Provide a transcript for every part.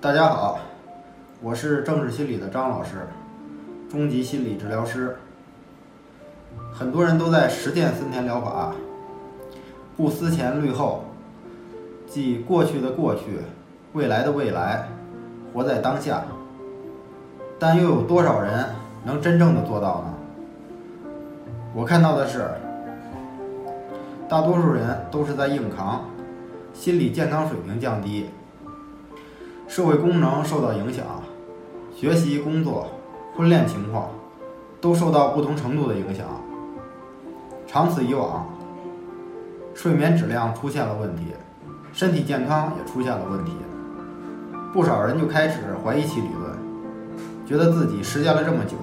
大家好，我是政治心理的张老师，中级心理治疗师。很多人都在实践森田疗法，不思前虑后，即过去的过去，未来的未来，活在当下。但又有多少人能真正的做到呢？我看到的是，大多数人都是在硬扛，心理健康水平降低。社会功能受到影响，学习、工作、婚恋情况都受到不同程度的影响。长此以往，睡眠质量出现了问题，身体健康也出现了问题。不少人就开始怀疑其理论，觉得自己实践了这么久，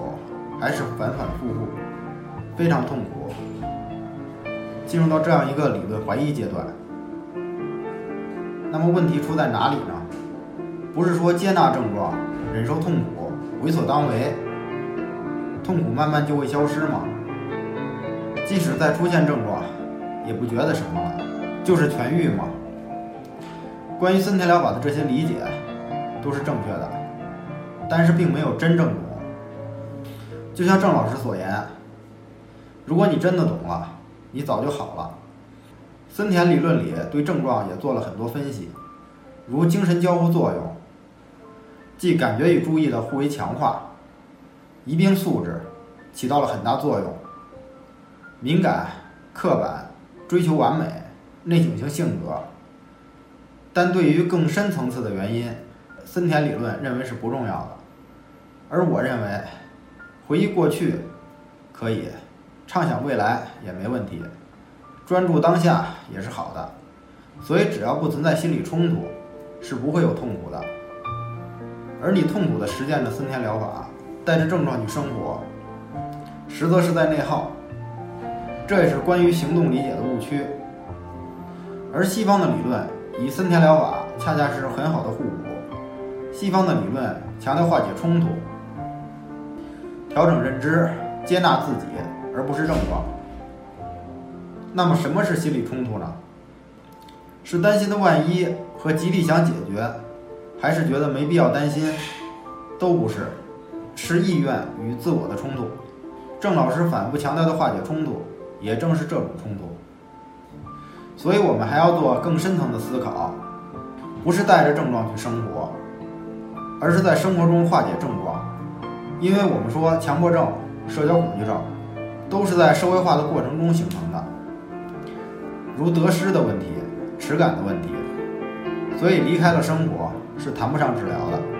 还是反反复复，非常痛苦，进入到这样一个理论怀疑阶段。那么问题出在哪里呢？不是说接纳症状，忍受痛苦，为所当为，痛苦慢慢就会消失吗？即使再出现症状，也不觉得什么了，就是痊愈吗？关于森田疗法的这些理解都是正确的，但是并没有真正懂。就像郑老师所言，如果你真的懂了，你早就好了。森田理论里对症状也做了很多分析，如精神交互作用。即感觉与注意的互为强化，疑病素质起到了很大作用。敏感、刻板、追求完美、内省型性格，但对于更深层次的原因，森田理论认为是不重要的。而我认为，回忆过去可以，畅想未来也没问题，专注当下也是好的。所以只要不存在心理冲突，是不会有痛苦的。而你痛苦的实践着森田疗法，带着症状去生活，实则是在内耗。这也是关于行动理解的误区。而西方的理论与森田疗法恰恰是很好的互补。西方的理论强调化解冲突，调整认知，接纳自己，而不是症状。那么什么是心理冲突呢？是担心的万一和极力想解决。还是觉得没必要担心，都不是，是意愿与自我的冲突。郑老师反复强调的化解冲突，也正是这种冲突。所以我们还要做更深层的思考，不是带着症状去生活，而是在生活中化解症状。因为我们说强迫症、社交恐惧症，都是在社会化的过程中形成的，如得失的问题、耻感的问题，所以离开了生活。是谈不上治疗的。